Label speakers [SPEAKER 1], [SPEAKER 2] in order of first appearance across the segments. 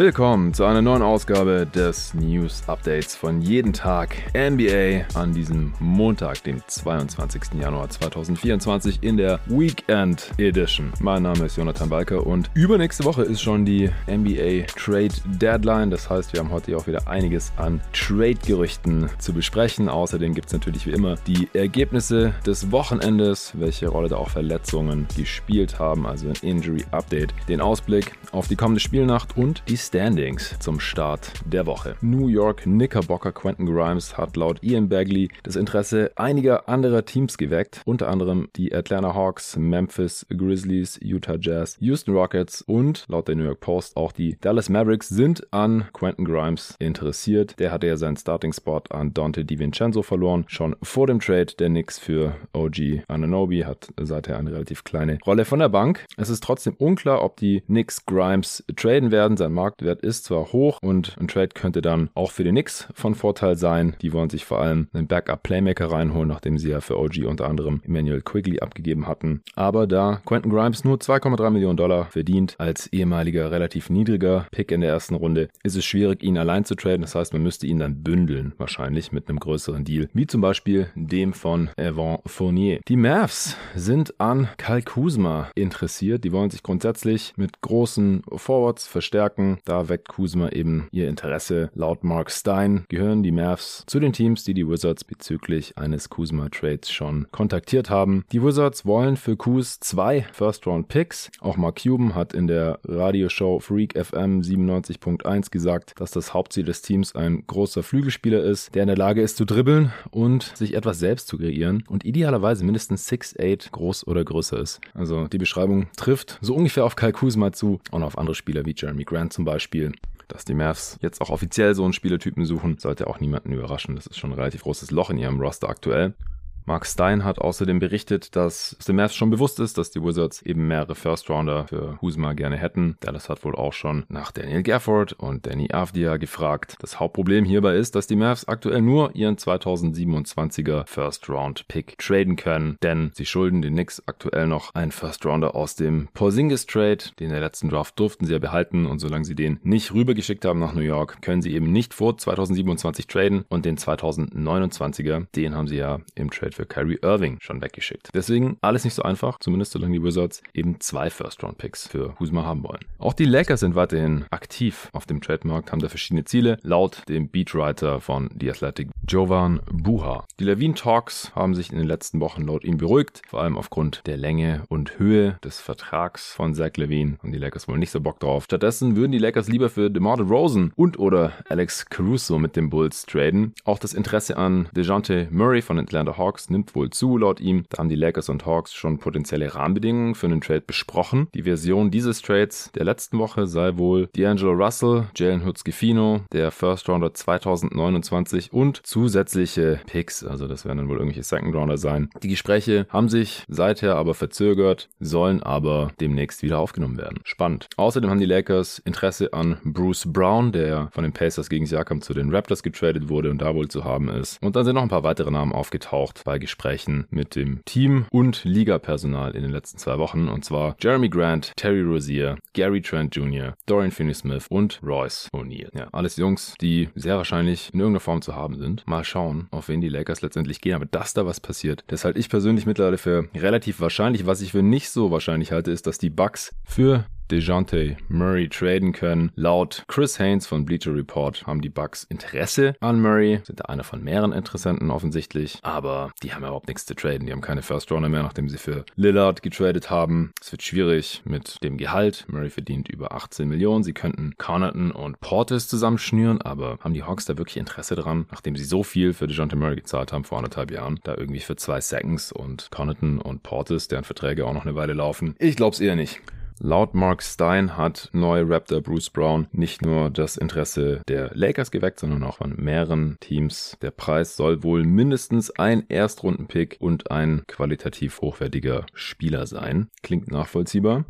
[SPEAKER 1] Willkommen zu einer neuen Ausgabe des News Updates von jeden Tag NBA an diesem Montag, dem 22. Januar 2024 in der Weekend Edition. Mein Name ist Jonathan Balker und übernächste Woche ist schon die NBA Trade Deadline. Das heißt, wir haben heute auch wieder einiges an Trade-Gerüchten zu besprechen. Außerdem gibt es natürlich wie immer die Ergebnisse des Wochenendes, welche Rolle da auch Verletzungen gespielt haben, also ein Injury Update, den Ausblick auf die kommende Spielnacht und die Standings zum Start der Woche. New York Knickerbocker Quentin Grimes hat laut Ian Bagley das Interesse einiger anderer Teams geweckt, unter anderem die Atlanta Hawks, Memphis Grizzlies, Utah Jazz, Houston Rockets und laut der New York Post auch die Dallas Mavericks sind an Quentin Grimes interessiert. Der hatte ja seinen Starting-Spot an Dante DiVincenzo verloren, schon vor dem Trade der Knicks für OG Ananobi, hat seither eine relativ kleine Rolle von der Bank. Es ist trotzdem unklar, ob die Knicks Grimes traden werden. Sein Markt Marktwert ist zwar hoch und ein Trade könnte dann auch für die Knicks von Vorteil sein. Die wollen sich vor allem einen Backup-Playmaker reinholen, nachdem sie ja für OG unter anderem Emmanuel Quigley abgegeben hatten. Aber da Quentin Grimes nur 2,3 Millionen Dollar verdient, als ehemaliger relativ niedriger Pick in der ersten Runde, ist es schwierig, ihn allein zu traden. Das heißt, man müsste ihn dann bündeln, wahrscheinlich mit einem größeren Deal, wie zum Beispiel dem von Evan Fournier. Die Mavs sind an Kyle Kuzma interessiert. Die wollen sich grundsätzlich mit großen Forwards verstärken. Da weckt Kuzma eben ihr Interesse. Laut Mark Stein gehören die Mavs zu den Teams, die die Wizards bezüglich eines Kuzma-Trades schon kontaktiert haben. Die Wizards wollen für Kuz zwei First-Round-Picks. Auch Mark Cuban hat in der Radioshow Freak FM 97.1 gesagt, dass das Hauptziel des Teams ein großer Flügelspieler ist, der in der Lage ist zu dribbeln und sich etwas selbst zu kreieren und idealerweise mindestens 6'8 groß oder größer ist. Also die Beschreibung trifft so ungefähr auf Kyle Kuzma zu und auf andere Spieler wie Jeremy Grant zum Beispiel. Beispiel. Dass die Mavs jetzt auch offiziell so einen Spielertypen suchen, sollte auch niemanden überraschen. Das ist schon ein relativ großes Loch in ihrem Roster aktuell. Mark Stein hat außerdem berichtet, dass es dem Mavs schon bewusst ist, dass die Wizards eben mehrere First-Rounder für Husma gerne hätten. Dallas hat wohl auch schon nach Daniel Gafford und Danny Avdia gefragt. Das Hauptproblem hierbei ist, dass die Mavs aktuell nur ihren 2027er First-Round-Pick traden können, denn sie schulden den Knicks aktuell noch einen First-Rounder aus dem Porzingis-Trade. Den der letzten Draft durften sie ja behalten und solange sie den nicht rübergeschickt haben nach New York, können sie eben nicht vor 2027 traden und den 2029er, den haben sie ja im Trade für Kyrie Irving schon weggeschickt. Deswegen alles nicht so einfach, zumindest solange die Wizards eben zwei First-Round-Picks für Kuzma haben wollen. Auch die Lakers sind weiterhin aktiv auf dem Trademarkt, haben da verschiedene Ziele, laut dem Beatwriter von The Athletic, Jovan Buha. Die Levine Talks haben sich in den letzten Wochen laut ihm beruhigt, vor allem aufgrund der Länge und Höhe des Vertrags von Zach Levine und die Lakers wollen nicht so Bock drauf. Stattdessen würden die Lakers lieber für DeMar DeRozan und oder Alex Caruso mit den Bulls traden. Auch das Interesse an DeJounte Murray von Atlanta Hawks Hawks nimmt wohl zu, laut ihm. Da haben die Lakers und Hawks schon potenzielle Rahmenbedingungen für einen Trade besprochen. Die Version dieses Trades der letzten Woche sei wohl D'Angelo Russell, Jalen Hurts-Gifino, der First Rounder 2029 und zusätzliche Picks, also das werden dann wohl irgendwelche Second Rounder sein. Die Gespräche haben sich seither aber verzögert, sollen aber demnächst wieder aufgenommen werden. Spannend. Außerdem haben die Lakers Interesse an Bruce Brown, der von den Pacers gegen Siakam zu den Raptors getradet wurde und da wohl zu haben ist. Und dann sind noch ein paar weitere Namen aufgetaucht bei Gesprächen mit dem Team und Ligapersonal in den letzten zwei Wochen. Und zwar Jeremy Grant, Terry Rozier, Gary Trent Jr., Dorian Finney-Smith und Royce O'Neal. Ja, alles Jungs, die sehr wahrscheinlich in irgendeiner Form zu haben sind. Mal schauen, auf wen die Lakers letztendlich gehen. Aber dass da was passiert, das halte ich persönlich mittlerweile für relativ wahrscheinlich. Was ich für nicht so wahrscheinlich halte, ist, dass die Bucks für DeJounte Murray traden können. Laut Chris Haynes von Bleacher Report haben die Bucks Interesse an Murray, sind da einer von mehreren Interessenten offensichtlich, aber die haben überhaupt nichts zu traden. Die haben keine First Runner mehr, nachdem sie für Lillard getradet haben. Es wird schwierig mit dem Gehalt. Murray verdient über 18 Millionen. Sie könnten Connaughton und Portis zusammenschnüren, aber haben die Hawks da wirklich Interesse dran, nachdem sie so viel für DeJounte Murray gezahlt haben vor anderthalb Jahren, da irgendwie für zwei Seconds und Connaughton und Portis, deren Verträge auch noch eine Weile laufen? Ich glaube es eher nicht. Laut Mark Stein hat neue Raptor Bruce Brown nicht nur das Interesse der Lakers geweckt, sondern auch von mehreren Teams. Der Preis soll wohl mindestens ein Erstrundenpick und ein qualitativ hochwertiger Spieler sein. Klingt nachvollziehbar.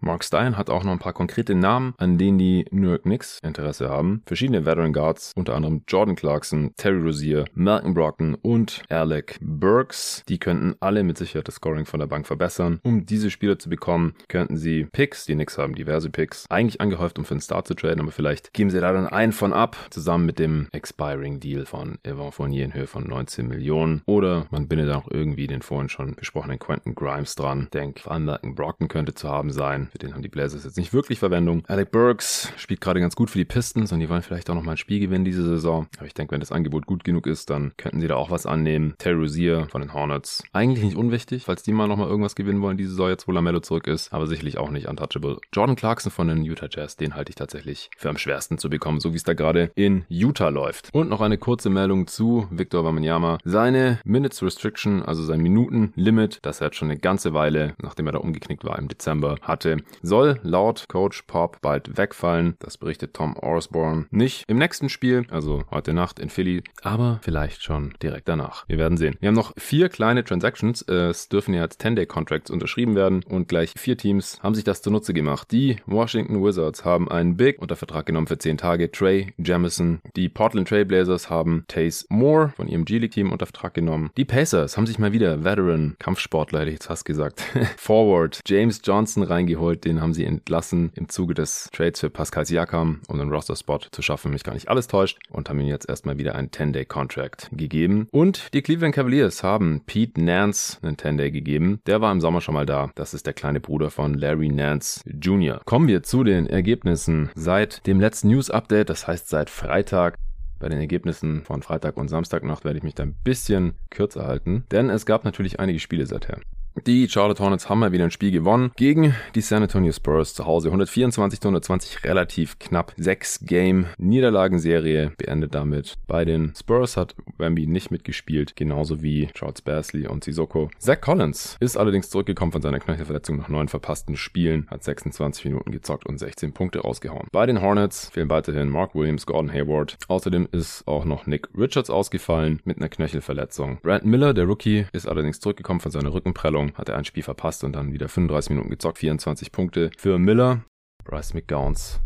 [SPEAKER 1] Mark Stein hat auch noch ein paar konkrete Namen, an denen die New York Knicks Interesse haben. Verschiedene Veteran Guards, unter anderem Jordan Clarkson, Terry Rozier, Malcolm Brockton und Alec Burks. Die könnten alle mit Sicherheit das Scoring von der Bank verbessern. Um diese Spieler zu bekommen, könnten sie Picks, die Knicks haben diverse Picks, eigentlich angehäuft, um für den Start zu traden, aber vielleicht geben sie da dann einen von ab, zusammen mit dem Expiring Deal von Evan Fournier in Höhe von 19 Millionen. Oder man bindet auch irgendwie den vorhin schon besprochenen Quentin Grimes dran. Denk, vor Malcolm Brockton könnte zu haben sein. Für den haben die Blazers jetzt nicht wirklich Verwendung. Alec Burks spielt gerade ganz gut für die Pistons und die wollen vielleicht auch noch mal ein Spiel gewinnen diese Saison. Aber ich denke, wenn das Angebot gut genug ist, dann könnten sie da auch was annehmen. Terry von den Hornets. Eigentlich nicht unwichtig, falls die mal noch mal irgendwas gewinnen wollen diese Saison jetzt, wo Lamello zurück ist. Aber sicherlich auch nicht untouchable. Jordan Clarkson von den Utah Jazz, den halte ich tatsächlich für am schwersten zu bekommen, so wie es da gerade in Utah läuft. Und noch eine kurze Meldung zu Victor Wamanyama. Seine Minutes Restriction, also sein Minutenlimit, das er jetzt schon eine ganze Weile, nachdem er da umgeknickt war im Dezember, hatte, soll laut Coach Pop bald wegfallen. Das berichtet Tom Osborne. Nicht im nächsten Spiel, also heute Nacht in Philly, aber vielleicht schon direkt danach. Wir werden sehen. Wir haben noch vier kleine Transactions. Es dürfen ja jetzt 10-Day-Contracts unterschrieben werden und gleich vier Teams haben sich das zunutze gemacht. Die Washington Wizards haben einen Big unter Vertrag genommen für 10 Tage, Trey Jamison. Die Portland Trailblazers haben Taze Moore von ihrem G-League-Team unter Vertrag genommen. Die Pacers haben sich mal wieder Veteran, Kampfsportler hätte ich jetzt fast gesagt, Forward James Johnson reingeholt. Den haben sie entlassen im Zuge des Trades für Pascal Siakam, um einen Roster-Spot zu schaffen, mich gar nicht alles täuscht. Und haben ihm jetzt erstmal wieder einen 10-Day-Contract gegeben. Und die Cleveland Cavaliers haben Pete Nance einen 10-Day gegeben. Der war im Sommer schon mal da. Das ist der kleine Bruder von Larry Nance Jr. Kommen wir zu den Ergebnissen seit dem letzten News-Update, das heißt seit Freitag. Bei den Ergebnissen von Freitag und Samstagnacht werde ich mich da ein bisschen kürzer halten, denn es gab natürlich einige Spiele seither. Die Charlotte Hornets haben mal wieder ein Spiel gewonnen gegen die San Antonio Spurs zu Hause. 124 zu 120 relativ knapp. Sechs Game Niederlagenserie beendet damit. Bei den Spurs hat Wemby nicht mitgespielt, genauso wie Charles Basley und Sissoko. Zach Collins ist allerdings zurückgekommen von seiner Knöchelverletzung nach neun verpassten Spielen, hat 26 Minuten gezockt und 16 Punkte rausgehauen. Bei den Hornets fehlen weiterhin Mark Williams, Gordon Hayward. Außerdem ist auch noch Nick Richards ausgefallen mit einer Knöchelverletzung. Brad Miller, der Rookie, ist allerdings zurückgekommen von seiner Rückenprellung hat er ein Spiel verpasst und dann wieder 35 Minuten gezockt, 24 Punkte für Miller. Bryce McGowns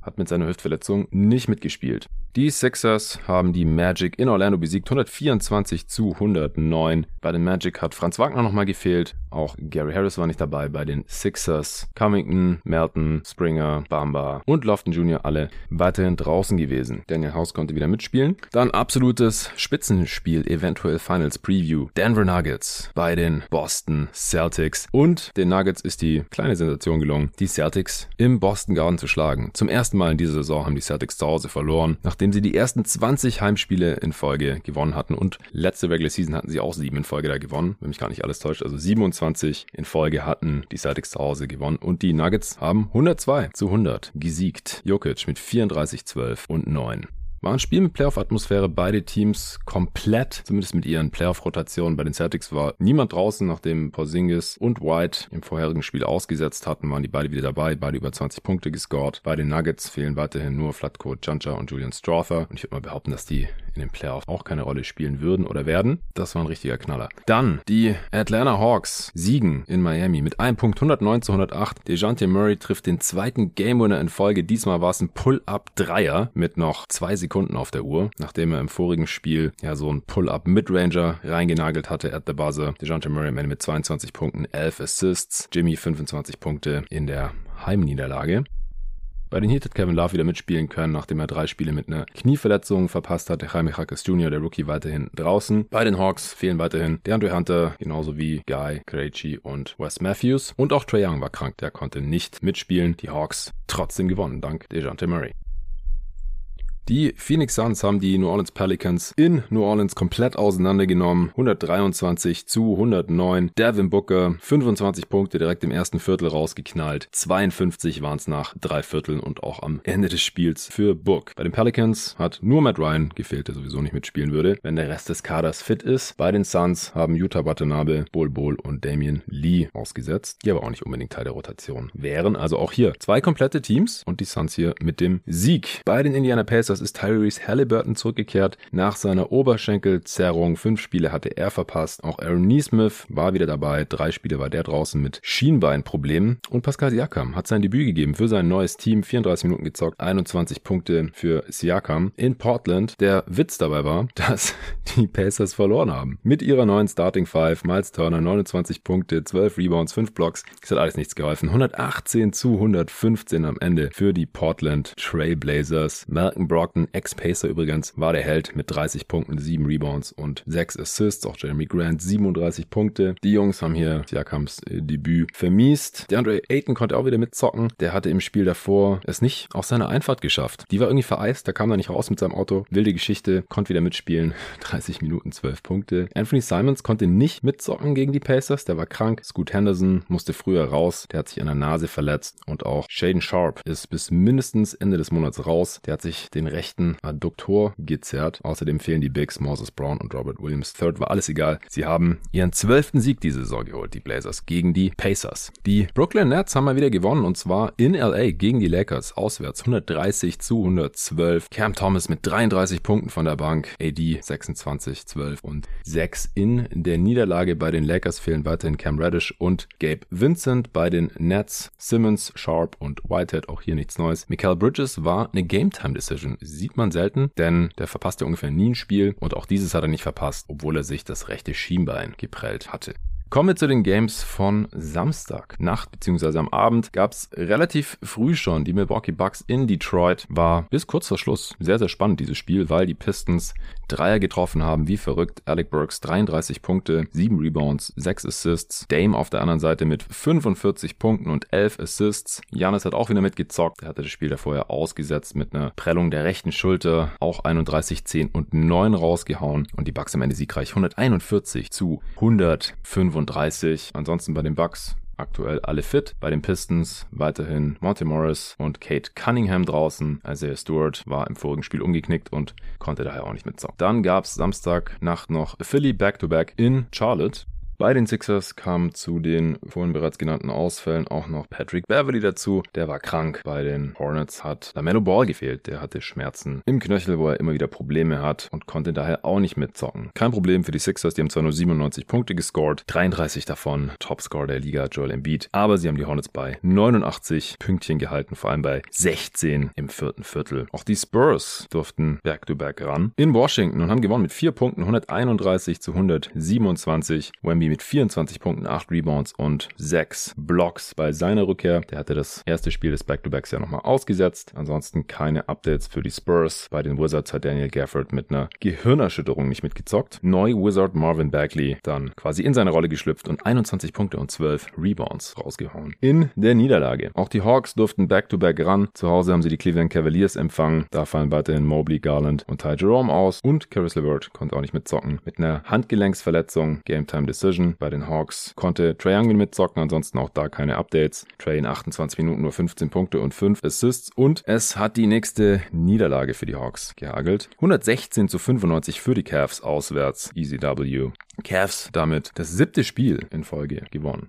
[SPEAKER 1] hat mit seiner Hüftverletzung nicht mitgespielt. Die Sixers haben die Magic in Orlando besiegt, 124 zu 109. Bei den Magic hat Franz Wagner nochmal gefehlt. Auch Gary Harris war nicht dabei. Bei den Sixers Cummington, Melton, Springer, Bamba und Lofton Jr. alle weiterhin draußen gewesen. Daniel House konnte wieder mitspielen. Dann absolutes Spitzenspiel, eventuell Finals Preview. Denver Nuggets bei den Boston Celtics. Und den Nuggets ist die kleine Sensation gelungen, die Celtics im Boston Garden zu schlagen. Zum ersten Mal in dieser Saison haben die Celtics zu Hause verloren, nachdem sie die ersten 20 Heimspiele in Folge gewonnen hatten und letzte Regular Season hatten sie auch sieben in Folge da gewonnen, wenn mich gar nicht alles täuscht. Also 27 in Folge hatten die Celtics zu Hause gewonnen und die Nuggets haben 102 zu 100 gesiegt. Jokic mit 34, 12 und 9. War ein Spiel mit Playoff-Atmosphäre, beide Teams komplett, zumindest mit ihren Playoff-Rotationen. Bei den Celtics war niemand draußen, nachdem Porzingis und White im vorherigen Spiel ausgesetzt hatten, waren die beide wieder dabei, beide über 20 Punkte gescored. Bei den Nuggets fehlen weiterhin nur Flatco, Jancha und Julian Strother. Und ich würde mal behaupten, dass die in den Playoffs auch keine Rolle spielen würden oder werden. Das war ein richtiger Knaller. Dann die Atlanta Hawks siegen in Miami mit einem Punkt 109 zu 108. DeJounte Murray trifft den zweiten Game Winner in Folge. Diesmal war es ein Pull-Up-Dreier mit noch zwei Sekunden auf der Uhr, nachdem er im vorigen Spiel ja so ein Pull-Up Midranger reingenagelt hatte at the buzzer. DeJounte Murray am Ende mit 22 Punkten, 11 Assists, Jimmy 25 Punkte in der Heimniederlage. Bei den Heat hat Kevin Love wieder mitspielen können, nachdem er drei Spiele mit einer Knieverletzung verpasst hat. Jaime Jaques Jr., der Rookie, weiterhin draußen. Bei den Hawks fehlen weiterhin DeAndre Hunter, genauso wie Guy, Krejci und Wes Matthews. Und auch Trae Young war krank, der konnte nicht mitspielen. Die Hawks trotzdem gewonnen, dank DeJounte Murray. Die Phoenix Suns haben die New Orleans Pelicans in New Orleans komplett auseinandergenommen. 123 zu 109. Devin Booker 25 Punkte direkt im ersten Viertel rausgeknallt. 52 waren es nach drei Vierteln und auch am Ende des Spiels für Book. Bei den Pelicans hat nur Matt Ryan gefehlt, der sowieso nicht mitspielen würde, wenn der Rest des Kaders fit ist. Bei den Suns haben Utah Watanabe, Bol Bol und Damian Lee ausgesetzt, die aber auch nicht unbedingt Teil der Rotation wären. Also auch hier zwei komplette Teams und die Suns hier mit dem Sieg. Bei den Indiana Pacers Pacers ist Tyrese Halliburton zurückgekehrt nach seiner Oberschenkelzerrung. Fünf Spiele hatte er verpasst. Auch Aaron Neesmith war wieder dabei. Drei Spiele war der draußen mit Schienbeinproblemen. Und Pascal Siakam hat sein Debüt gegeben für sein neues Team. 34 Minuten gezockt, 21 Punkte für Siakam in Portland. Der Witz dabei war, dass die Pacers verloren haben. Mit ihrer neuen Starting Five, Miles Turner, 29 Punkte, 12 Rebounds, 5 Blocks. Es hat alles nichts geholfen. 118 zu 115 am Ende für die Portland Trailblazers. Malcolm Brockton, Ex-Pacer übrigens, war der Held mit 30 Punkten, 7 Rebounds und 6 Assists. Auch Jeremy Grant 37 Punkte. Die Jungs haben hier Siakams äh, Debüt vermiest. Der Andre Ayton konnte auch wieder mitzocken. Der hatte im Spiel davor es nicht auf seine Einfahrt geschafft. Die war irgendwie vereist, da kam er nicht raus mit seinem Auto. Wilde Geschichte, konnte wieder mitspielen. 30 Minuten, 12 Punkte. Anthony Simons konnte nicht mitzocken gegen die Pacers, der war krank. Scoot Henderson musste früher raus, der hat sich an der Nase verletzt. Und auch Shaden Sharp ist bis mindestens Ende des Monats raus. Der hat sich den rechten Adduktor gezerrt. Außerdem fehlen die Bigs Moses Brown und Robert Williams III. War alles egal. Sie haben ihren zwölften Sieg diese Saison geholt, die Blazers, gegen die Pacers. Die Brooklyn Nets haben mal wieder gewonnen und zwar in LA gegen die Lakers auswärts. 130 zu 112. Cam Thomas mit 33 Punkten von der Bank. AD 26, 12 und 6 in der Niederlage bei den Lakers fehlen weiterhin Cam Reddish und Gabe Vincent bei den Nets. Simmons, Sharp und Whitehead auch hier nichts Neues. Michael Bridges war eine Game Time Decision. Sieht man selten, denn der verpasst ja ungefähr nie ein Spiel und auch dieses hat er nicht verpasst, obwohl er sich das rechte Schienbein geprellt hatte. Kommen wir zu den Games von Samstag. Nacht bzw. am Abend gab es relativ früh schon die Milwaukee Bucks in Detroit. War bis kurz vor Schluss sehr, sehr spannend dieses Spiel, weil die Pistons Dreier getroffen haben, wie verrückt. Alec Burks 33 Punkte, 7 Rebounds, 6 Assists. Dame auf der anderen Seite mit 45 Punkten und 11 Assists. Janis hat auch wieder mitgezockt. Er hatte das Spiel da vorher ausgesetzt mit einer Prellung der rechten Schulter. Auch 31, 10 und 9 rausgehauen. Und die Bucks am Ende siegreich 141 zu 135. Ansonsten bei den Bucks aktuell alle fit. Bei den Pistons weiterhin Monty Morris und Kate Cunningham draußen. Isaiah Stewart war im vorigen Spiel umgeknickt und konnte daher auch nicht mitzocken. Dann gab es Samstagnacht noch Philly Back-to-Back -back in Charlotte. Bei den Sixers kam zu den vorhin bereits genannten Ausfällen auch noch Patrick Beverly dazu. Der war krank. Bei den Hornets hat LaMelo Ball gefehlt. Der hatte Schmerzen im Knöchel, wo er immer wieder Probleme hat und konnte daher auch nicht mitzocken. Kein Problem für die Sixers. Die haben zwar nur 97 Punkte gescored, 33 davon Topscorer der Liga Joel Embiid, aber sie haben die Hornets bei 89 Pünktchen gehalten, vor allem bei 16 im vierten Viertel. Auch die Spurs durften Back-to-Back -back ran in Washington und haben gewonnen mit 4 Punkten, 131 zu 127. Wemby mit 24 Punkten, 8 Rebounds und 6 Blocks bei seiner Rückkehr. Der hatte das erste Spiel des Back-to-Backs ja nochmal ausgesetzt. Ansonsten keine Updates für die Spurs. Bei den Wizards hat Daniel Gafford mit einer Gehirnerschütterung nicht mitgezockt. Neu Wizard Marvin Bagley dann quasi in seine Rolle geschlüpft und 21 Punkte und 12 Rebounds rausgehauen. In der Niederlage. Auch die Hawks durften Back-to-Back -back ran. Zu Hause haben sie die Cleveland Cavaliers empfangen. Da fallen weiterhin Mobley, Garland und Ty Jerome aus. Und Caris LeVert konnte auch nicht mitzocken. Mit einer Handgelenksverletzung, Game Time Decision Division. Bei den Hawks konnte Trey Young mitzocken, ansonsten auch da keine Updates. Trey in 28 Minuten nur 15 Punkte und 5 Assists und es hat die nächste Niederlage für die Hawks gehagelt. 116 zu 95 für die Cavs auswärts. ECW. Cavs damit das siebte Spiel in Folge gewonnen.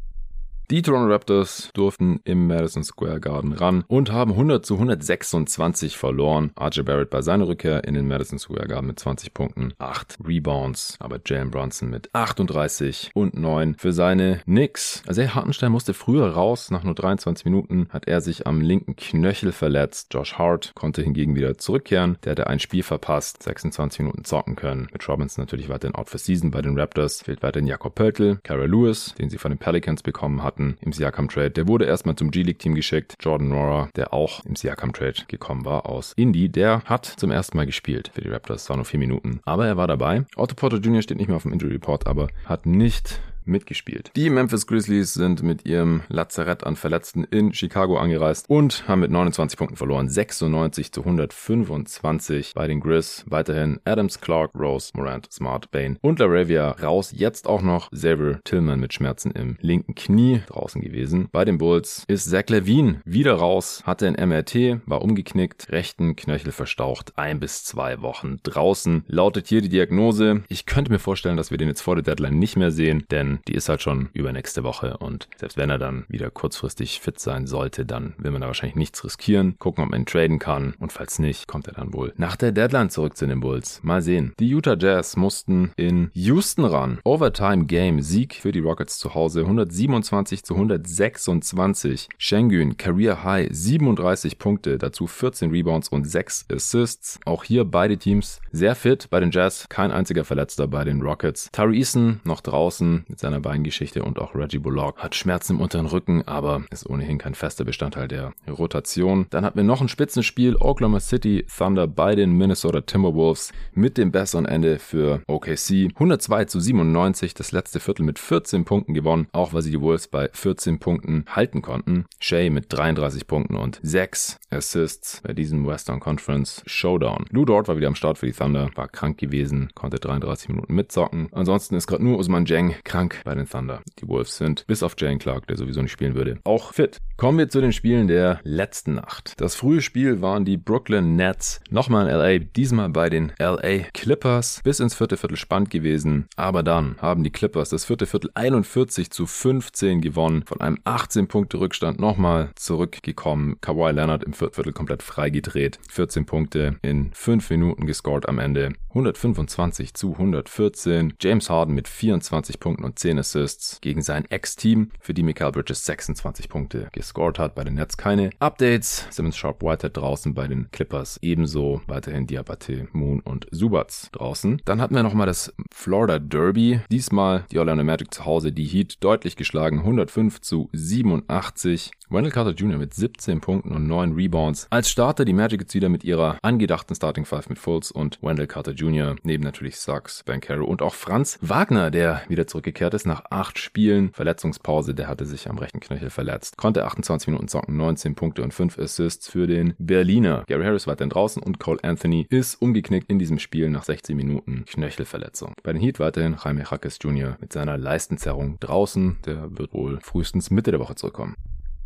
[SPEAKER 1] Die Toronto Raptors durften im Madison Square Garden ran und haben 100 zu 126 verloren. RJ Barrett bei seiner Rückkehr in den Madison Square Garden mit 20 Punkten, 8 Rebounds, aber Jalen Brunson mit 38 und 9 für seine Knicks. Also Hartenstein musste früher raus, nach nur 23 Minuten hat er sich am linken Knöchel verletzt. Josh Hart konnte hingegen wieder zurückkehren. Der hatte ein Spiel verpasst, 26 Minuten zocken können. Mit Robinson natürlich weiterhin out for season bei den Raptors. Fehlt weiterhin Jakob Pöltl, Kara Lewis, den sie von den Pelicans bekommen hatten hatten im Siakam Trade. Der wurde erstmal zum G-League Team geschickt. Jordan Nora, der auch im Siakam Trade gekommen war aus Indy, der hat zum ersten Mal gespielt für die Raptors. war nur vier Minuten. Aber er war dabei. Otto Porter Jr. steht nicht mehr auf dem Injury Report, aber hat nicht mitgespielt. Die Memphis Grizzlies sind mit ihrem Lazarett an Verletzten in Chicago angereist und haben mit 29 Punkten verloren. 96 zu 125 bei den Grizz. Weiterhin Adams, Clark, Rose, Morant, Smart, Bane und Laravia raus. Jetzt auch noch Xavier Tillman mit Schmerzen im linken Knie draußen gewesen. Bei den Bulls ist Zach Levine wieder raus, hatte ein MRT, war umgeknickt, rechten Knöchel verstaucht, ein bis zwei Wochen draußen. Lautet hier die Diagnose. Ich könnte mir vorstellen, dass wir den jetzt vor der Deadline nicht mehr sehen, denn die ist halt schon übernächste Woche und selbst wenn er dann wieder kurzfristig fit sein sollte, dann will man da wahrscheinlich nichts riskieren, gucken, ob man ihn traden kann und falls nicht, kommt er dann wohl nach der Deadline zurück zu den Bulls. Mal sehen. Die Utah Jazz mussten in Houston ran. Overtime Game Sieg für die Rockets zu Hause 127 zu 126. Schengen Career High 37 Punkte, dazu 14 Rebounds und 6 Assists. Auch hier beide Teams sehr fit. Bei den Jazz kein einziger Verletzter bei den Rockets. Tari Eason noch draußen mit seiner Beingeschichte und auch Reggie Bullock hat Schmerzen im unteren Rücken, aber ist ohnehin kein fester Bestandteil der Rotation. Dann hatten wir noch ein Spitzenspiel. Oklahoma City Thunder bei den Minnesota Timberwolves mit dem besseren Ende für OKC. 102 zu 97, das letzte Viertel mit 14 Punkten gewonnen, auch weil sie die Wolves bei 14 Punkten halten konnten. Shea mit 33 Punkten und 6 Assists bei diesem Western Conference Showdown. Lou Dort war wieder am Start für die Thunder, war krank gewesen, konnte 33 Minuten mitzocken. Ansonsten ist gerade nur Usman Jeng krank bei den Thunder. Die Wolves sind, bis auf Jane Clark, der sowieso nicht spielen würde, auch fit. Kommen wir zu den Spielen der letzten Nacht. Das frühe Spiel waren die Brooklyn Nets. Nochmal in LA, diesmal bei den LA Clippers. Bis ins vierte Viertel spannend gewesen. Aber dann haben die Clippers das vierte Viertel 41 zu 15 gewonnen. Von einem 18 Punkte Rückstand nochmal zurückgekommen. Kawhi Leonard im vierten Viertel komplett freigedreht. 14 Punkte in 5 Minuten gescored am Ende. 125 zu 114. James Harden mit 24 Punkten und 10 Assists gegen sein Ex-Team, für die Michael Bridges 26 Punkte gescored hat. Bei den Nets keine Updates. Simmons Sharp Whitehead draußen bei den Clippers. Ebenso weiterhin Diabate, Moon und Subats draußen. Dann hatten wir nochmal das Florida Derby. Diesmal die Orlando Magic zu Hause. Die Heat deutlich geschlagen. 105 zu 87. Wendell Carter Jr. mit 17 Punkten und 9 Rebounds. Als Starter die Magic jetzt wieder mit ihrer angedachten Starting Five mit Fultz und Wendell Carter Jr. Neben natürlich Sachs, Bankero und auch Franz Wagner, der wieder zurückgekehrt ist nach acht Spielen. Verletzungspause, der hatte sich am rechten Knöchel verletzt. Konnte 28 Minuten zocken, 19 Punkte und 5 Assists für den Berliner. Gary Harris weiterhin draußen und Cole Anthony ist umgeknickt in diesem Spiel nach 16 Minuten Knöchelverletzung. Bei den Heat weiterhin Jaime Jaques Jr. mit seiner Leistenzerrung draußen. Der wird wohl frühestens Mitte der Woche zurückkommen.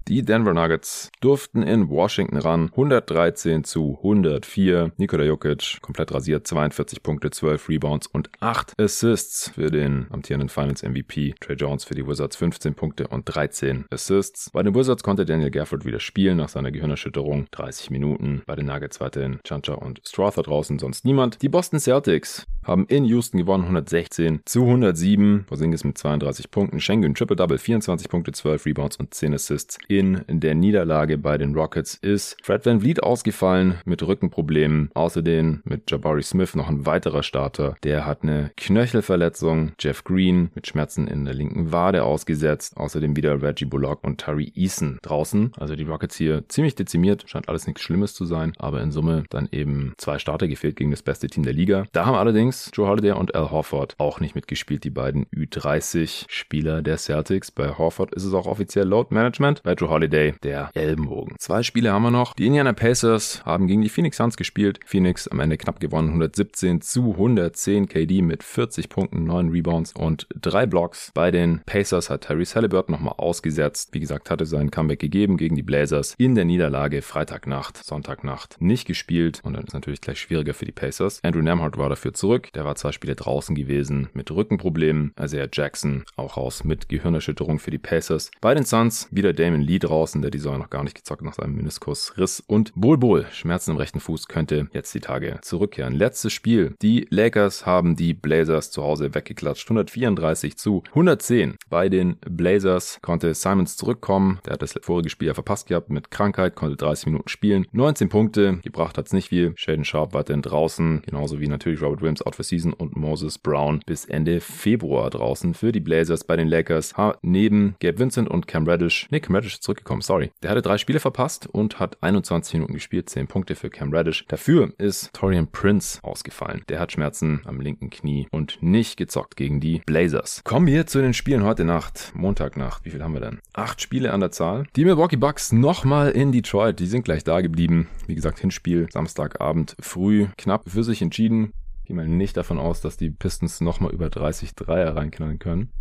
[SPEAKER 1] Die Denver Nuggets durften in Washington ran. 113 zu 104. Nikola Jokic komplett rasiert. 42 Punkte, 12 Rebounds und 8 Assists für den amtierenden Finals MVP. Trey Jones für die Wizards 15 Punkte und 13 Assists. Bei den Wizards konnte Daniel Gafford wieder spielen nach seiner Gehirnerschütterung. 30 Minuten. Bei den Nuggets weiterhin Chancha und Strother draußen, sonst niemand. Die Boston Celtics haben in Houston gewonnen 116 zu 107. Porzingis mit 32 Punkten. Schengen Triple-Double, 24 Punkte, 12 Rebounds und 10 Assists in der Niederlage bei den Rockets ist Fred Van Vliet ausgefallen mit Rückenproblemen. Außerdem mit Jabari Smith noch ein weiterer Starter. Der hat eine Knöchelverletzung. Jeff Green mit Schmerzen in der linken Wade ausgesetzt. Außerdem wieder Reggie Bullock und Tari Eason draußen. Also die Rockets hier ziemlich dezimiert. Scheint alles nichts Schlimmes zu sein. Aber in Summe dann eben zwei Starter gefehlt gegen das beste Team der Liga. Da haben allerdings Joe Holiday und Al Horford auch nicht mitgespielt. Die beiden Ü30 Spieler der Celtics. Bei Horford ist es auch offiziell Load Management. Bei Joe Holiday der Ellenbogen. Zwei Spiele haben wir noch. Die Indiana Pacers haben gegen die Phoenix Suns gespielt. Phoenix am Ende knapp gewonnen. 117 zu 110. KD mit 40 Punkten, 9 Rebounds und 3 Blocks. Bei den Pacers hat Tyrese Halliburton nochmal ausgesetzt. Wie gesagt, hatte sein Comeback gegeben gegen die Blazers. In der Niederlage Freitagnacht, Sonntagnacht nicht gespielt. Und dann ist natürlich gleich schwieriger für die Pacers. Andrew Nemhart war dafür zurück. Der war zwei Spiele draußen gewesen mit Rückenproblemen. Isaiah Jackson auch raus mit Gehirnerschütterung für die Pacers. Bei den Suns wieder Damon Lee draußen, der die Saison noch gar nicht gezockt nach seinem Meniskusriss. Und Bol Bol, Schmerzen im rechten Fuß, könnte jetzt die Tage zurückkehren. Letztes Spiel. Die Lakers haben die Blazers zu Hause weggeklatscht. 134 zu 110. Bei den Blazers konnte Simons zurückkommen. Der hat das vorige Spiel ja verpasst gehabt mit Krankheit, konnte 30 Minuten spielen. 19 Punkte, gebracht hat es nicht viel. Shaden Sharp weiterhin draußen, genauso wie natürlich Robert Williams out for season und Moses Brown bis Ende Februar draußen für die Blazers. Bei den Lakers neben Gabe Vincent und Cam Reddish, Cam Reddish zurückgekommen, sorry. Der hatte drei Spiele verpasst und hat 21 Minuten gespielt, 10 Punkte für Cam Reddish. Dafür ist Torian Prince ausgefallen. Der hat Schmerzen am linken Knie und nicht gezockt gegen die Blazers. Kommen wir zu den Spielen heute Nacht, Montagnacht. Wie viel haben wir denn? Acht Spiele an der Zahl. Die Milwaukee Bucks nochmal in Detroit. Die sind gleich da geblieben. Wie gesagt, Hinspiel Samstagabend früh knapp für sich entschieden. Gehe mal nicht davon aus, dass die Pistons nochmal über 30 Dreier reinknallen können.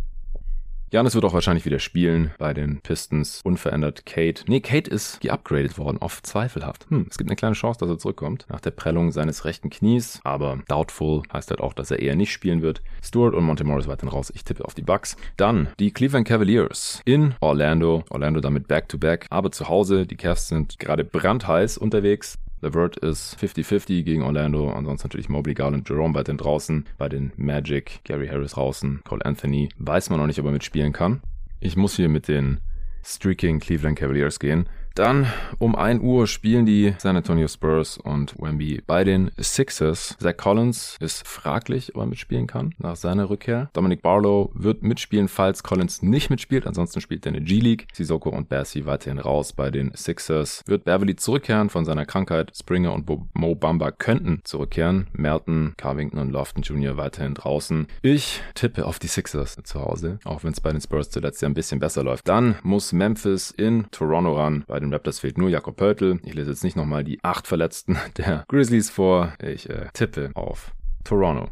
[SPEAKER 1] Janis wird auch wahrscheinlich wieder spielen bei den Pistons. Unverändert Kate. Nee, Kate ist geupgradet worden auf zweifelhaft. Hm, es gibt eine kleine Chance, dass er zurückkommt nach der Prellung seines rechten Knies, aber doubtful heißt halt auch, dass er eher nicht spielen wird. Stewart und Monte Morris weiterhin raus. Ich tippe auf die Bucks. Dann die Cleveland Cavaliers in Orlando. Orlando damit back-to-back, -back, aber zu Hause. Die Cavs sind gerade brandheiß unterwegs. LeVert ist 50-50 gegen Orlando. Ansonsten natürlich Mobley, Garland, Jerome weiterhin draußen. Bei den Magic, Gary Harris draußen. Cole Anthony weiß man noch nicht, ob er mitspielen kann. Ich muss hier mit den Streaking Cleveland Cavaliers gehen. Dann um 1 Uhr spielen die San Antonio Spurs und Wemby bei den Sixers. Zach Collins ist fraglich, ob er mitspielen kann nach seiner Rückkehr. Dominic Barlow wird mitspielen, falls Collins nicht mitspielt. Ansonsten spielt er in der G-League. Sissoko und Bassi weiterhin raus bei den Sixers. Wird Beverly zurückkehren von seiner Krankheit. Springer und Mo Bamba könnten zurückkehren. Merton, Carvington und Lofton Jr. weiterhin draußen. Ich tippe auf die Sixers zu Hause, auch wenn es bei den Spurs zuletzt ja ein bisschen besser läuft. Dann muss Memphis in Toronto ran bei den den Raptors fehlt nur Jakob Pöltl. Ich lese jetzt nicht nochmal die acht Verletzten der Grizzlies vor. Ich äh, tippe auf Toronto.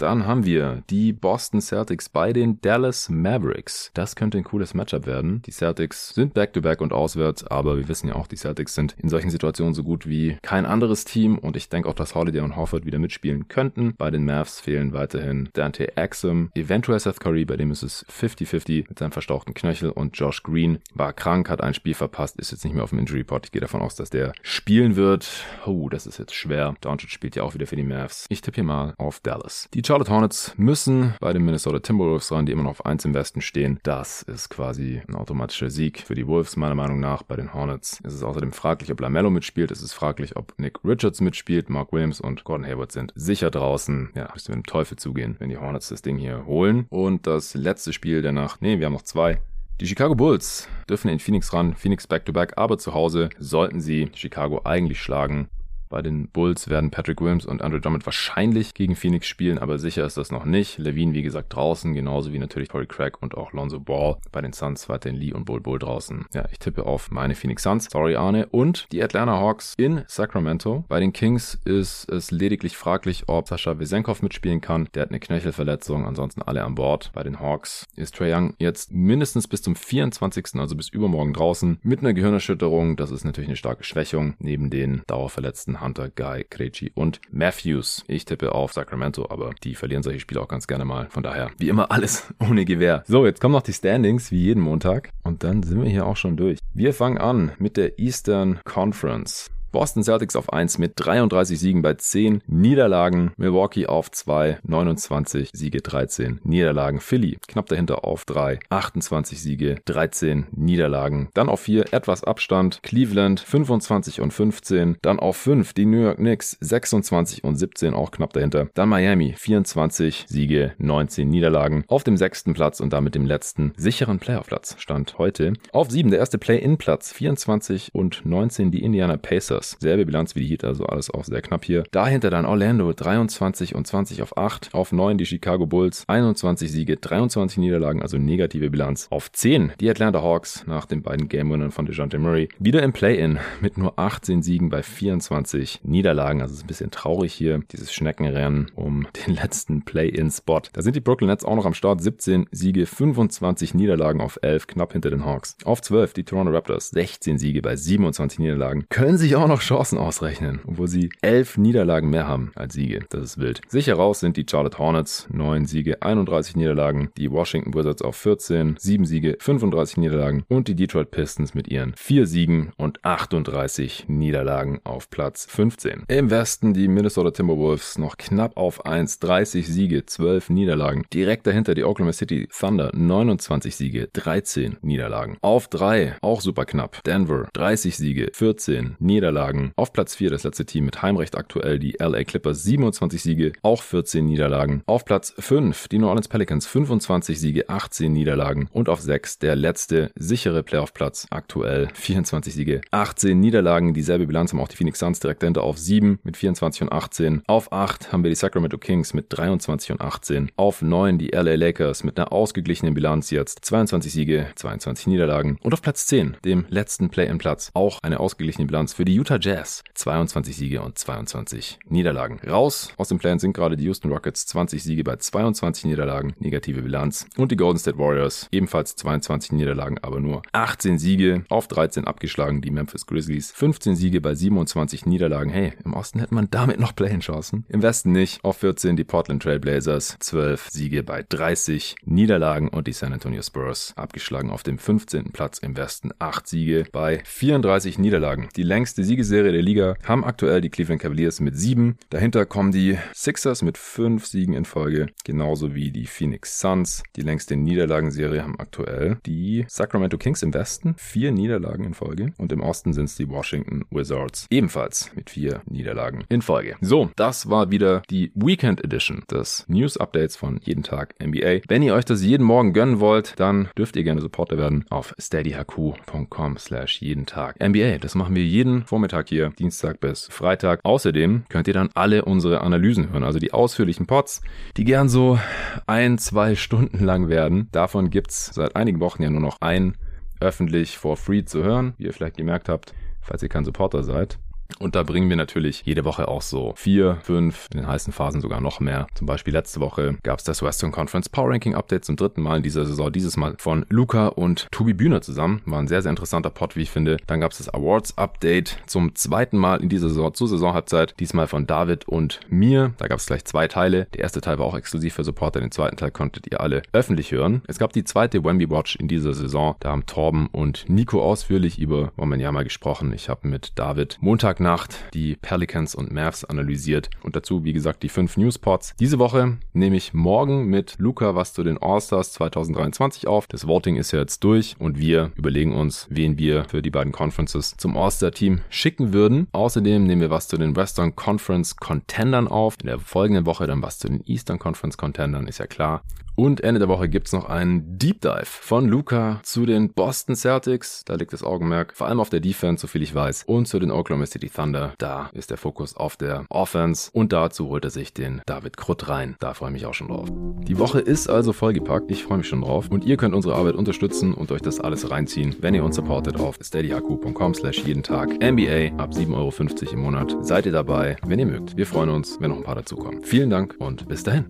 [SPEAKER 1] Dann haben wir die Boston Celtics bei den Dallas Mavericks. Das könnte ein cooles Matchup werden. Die Celtics sind back-to-back -back und auswärts, aber wir wissen ja auch, die Celtics sind in solchen Situationen so gut wie kein anderes Team und ich denke auch, dass Holiday und Horford wieder mitspielen könnten. Bei den Mavs fehlen weiterhin Dante Axum, eventuell Seth Curry, bei dem ist es 50-50 mit seinem verstauchten Knöchel und Josh Green war krank, hat ein Spiel verpasst, ist jetzt nicht mehr auf dem Injury Report. Ich gehe davon aus, dass der spielen wird. Oh, das ist jetzt schwer. Doncic spielt ja auch wieder für die Mavs. Ich tippe hier mal auf Dallas. Die Charlotte Hornets müssen bei den Minnesota Timberwolves ran, die immer noch auf 1 im Westen stehen. Das ist quasi ein automatischer Sieg für die Wolves, meiner Meinung nach. Bei den Hornets ist es außerdem fraglich, ob Lamello mitspielt. Es ist fraglich, ob Nick Richards mitspielt. Mark Williams und Gordon Hayward sind sicher draußen. Ja, müsste mit dem Teufel zugehen, wenn die Hornets das Ding hier holen. Und das letzte Spiel der Nacht, nee, wir haben noch zwei. Die Chicago Bulls dürfen in Phoenix ran, Phoenix back-to-back, -back, aber zu Hause sollten sie Chicago eigentlich schlagen. Bei den Bulls werden Patrick Williams und Andrew Drummond wahrscheinlich gegen Phoenix spielen, aber sicher ist das noch nicht. Levine, wie gesagt, draußen, genauso wie natürlich Corey Craig und auch Lonzo Ball. Bei den Suns weiterhin Lee und Bull Bull draußen. Ja, ich tippe auf meine Phoenix Suns. Sorry, Arne. Und die Atlanta Hawks in Sacramento. Bei den Kings ist es lediglich fraglich, ob Sascha Wesenkov mitspielen kann. Der hat eine Knöchelverletzung, ansonsten alle an Bord. Bei den Hawks ist Trae Young jetzt mindestens bis zum 24., also bis übermorgen draußen, mit einer Gehirnerschütterung. Das ist natürlich eine starke Schwächung, neben den dauerverletzten Hunter, Guy, Krejci und Matthews. Ich tippe auf Sacramento, aber die verlieren solche Spiele auch ganz gerne mal. Von daher, wie immer, alles ohne Gewehr. So, jetzt kommen noch die Standings, wie jeden Montag. Und dann sind wir hier auch schon durch. Wir fangen an mit der Eastern Conference. Boston Celtics auf 1 mit 33 Siegen bei 10 Niederlagen. Milwaukee auf 2, 29 Siege, 13 Niederlagen. Philly knapp dahinter auf 3, 28 Siege, 13 Niederlagen. Dann auf 4 etwas Abstand. Cleveland 25 und 15. Dann auf 5 die New York Knicks 26 und 17 auch knapp dahinter. Dann Miami 24 Siege, 19 Niederlagen. Auf dem sechsten Platz und damit dem letzten sicheren Playoff-Platz stand heute. Auf 7 der erste Play-In-Platz 24 und 19 die Indiana Pacers. Raptors. Selbe Bilanz wie die Heat, also alles auch sehr knapp hier. Dahinter dann Orlando 23 und 20 auf 8. Auf 9 die Chicago Bulls 21 Siege, 23 Niederlagen, also negative Bilanz. Auf 10 die Atlanta Hawks nach den beiden Game-Winnern von DeJounte Murray. Wieder im Play-In mit nur 18 Siegen bei 24 Niederlagen. Also ist ein bisschen traurig hier, dieses Schneckenrennen um den letzten Play-In-Spot. Da sind die Brooklyn Nets auch noch am Start. 17 Siege, 25 Niederlagen auf 11, knapp hinter den Hawks. Auf 12 die Toronto Raptors, 16 Siege bei 27 Niederlagen. Können sich auch noch Chancen ausrechnen, obwohl sie elf Niederlagen mehr haben als Siege. Das ist wild. Sicher raus sind die Charlotte Hornets, neun Siege, 31 Niederlagen, die Washington Wizards auf 14, sieben Siege, 35 Niederlagen und die Detroit Pistons mit ihren vier Siegen und 38 Niederlagen auf Platz 15. Im Westen die Minnesota Timberwolves noch knapp auf 1, 30 Siege, 12 Niederlagen. Direkt dahinter die Oklahoma City Thunder, 29 Siege, 13 Niederlagen. Auf 3, auch super knapp, Denver, 30 Siege, 14 Niederlagen. Niederlagen. Auf Platz 4 das letzte Team mit Heimrecht aktuell, die LA Clippers 27 Siege, auch 14 Niederlagen. Auf Platz 5 die New Orleans Pelicans 25 Siege, 18 Niederlagen. Und auf 6 der letzte sichere Playoff-Platz aktuell 24 Siege, 18 Niederlagen. Dieselbe Bilanz haben auch die Phoenix Suns direkt dahinter auf 7 mit 24 und 18. Auf 8 haben wir die Sacramento Kings mit 23 und 18. Auf 9 die LA Lakers mit einer ausgeglichenen Bilanz jetzt 22 Siege, 22 Niederlagen. Und auf Platz 10, dem letzten Play-in-Platz, auch eine ausgeglichene Bilanz für die Utah Utah Jazz 22 Siege und 22 Niederlagen. Raus aus dem Plan sind gerade die Houston Rockets 20 Siege bei 22 Niederlagen, negative Bilanz. Und die Golden State Warriors ebenfalls 22 Niederlagen, aber nur 18 Siege auf 13 abgeschlagen. Die Memphis Grizzlies 15 Siege bei 27 Niederlagen. Hey, im Osten hätte man damit noch Play-in-Chancen. Im Westen nicht. Auf 14 die Portland Trail Blazers 12 Siege bei 30 Niederlagen und die San Antonio Spurs abgeschlagen auf dem 15. Platz im Westen 8 Siege bei 34 Niederlagen. Die längste Siegeserie der Liga haben aktuell die Cleveland Cavaliers mit 7. Dahinter kommen die Sixers mit 5 Siegen in Folge, genauso wie die Phoenix Suns. Die längste Niederlagenserie haben aktuell die Sacramento Kings im Westen, 4 Niederlagen in Folge und im Osten sind es die Washington Wizards ebenfalls mit 4 Niederlagen in Folge. So, das war wieder die Weekend Edition des News Updates von jeden Tag NBA. Wenn ihr euch das jeden Morgen gönnen wollt, dann dürft ihr gerne Supporter werden auf steadyhq.com slash jeden Tag NBA. Das machen wir jeden Vormittag hier, Dienstag bis Freitag. Außerdem könnt ihr dann alle unsere Analysen hören, also die ausführlichen Pots, die gern so ein, zwei Stunden lang werden. Davon gibt's seit einigen Wochen ja nur noch ein öffentlich for free zu hören, wie ihr vielleicht gemerkt habt, falls ihr kein Supporter seid. Und da bringen wir natürlich jede Woche auch so vier, fünf, in den heißen Phasen sogar noch mehr. Zum Beispiel letzte Woche gab es das Western Conference Power Ranking Update zum dritten Mal in dieser Saison. Dieses Mal von Luca und Tobi Bühner zusammen. War ein sehr, sehr interessanter Pod, wie ich finde. Dann gab es das Awards Update zum zweiten Mal in dieser Saison zur Saisonhalbzeit. Diesmal von David und mir. Da gab es gleich zwei Teile. Der erste Teil war auch exklusiv für Supporter. Den zweiten Teil konntet ihr alle öffentlich hören. Es gab die zweite Wemby Watch in dieser Saison. Da haben Torben und Nico ausführlich über Wembanyama gesprochen. Ich habe mit David Montagnacht die Pelicans und Mavs analysiert und dazu, wie gesagt, die fünf Newspots. Diese Woche nehme ich morgen mit Luca was zu den All-Stars 2023 auf. Das Voting ist ja jetzt durch und wir überlegen uns, wen wir für die beiden Conferences zum All-Star-Team schicken würden. Außerdem nehmen wir was zu den Western Conference Contendern auf. In der folgenden Woche dann was zu den Eastern Conference Contendern, ist ja klar. Und Ende der Woche gibt's noch einen Deep Dive von Luca zu den Boston Celtics. Da liegt das Augenmerk vor allem auf der Defense, soviel ich weiß. Und zu den Oklahoma City Thunder. Da ist der Fokus auf der Offense. Und dazu holt er sich den David Krutt rein. Da freue ich mich auch schon drauf. Die Woche ist also vollgepackt. Ich freue mich schon drauf. Und ihr könnt unsere Arbeit unterstützen und euch das alles reinziehen, wenn ihr uns supportet auf steadyhq.com slash jeden Tag. NBA ab 7,50 Euro im Monat. Seid ihr dabei, wenn ihr mögt. Wir freuen uns, wenn noch ein paar dazukommen. Vielen Dank und bis dahin.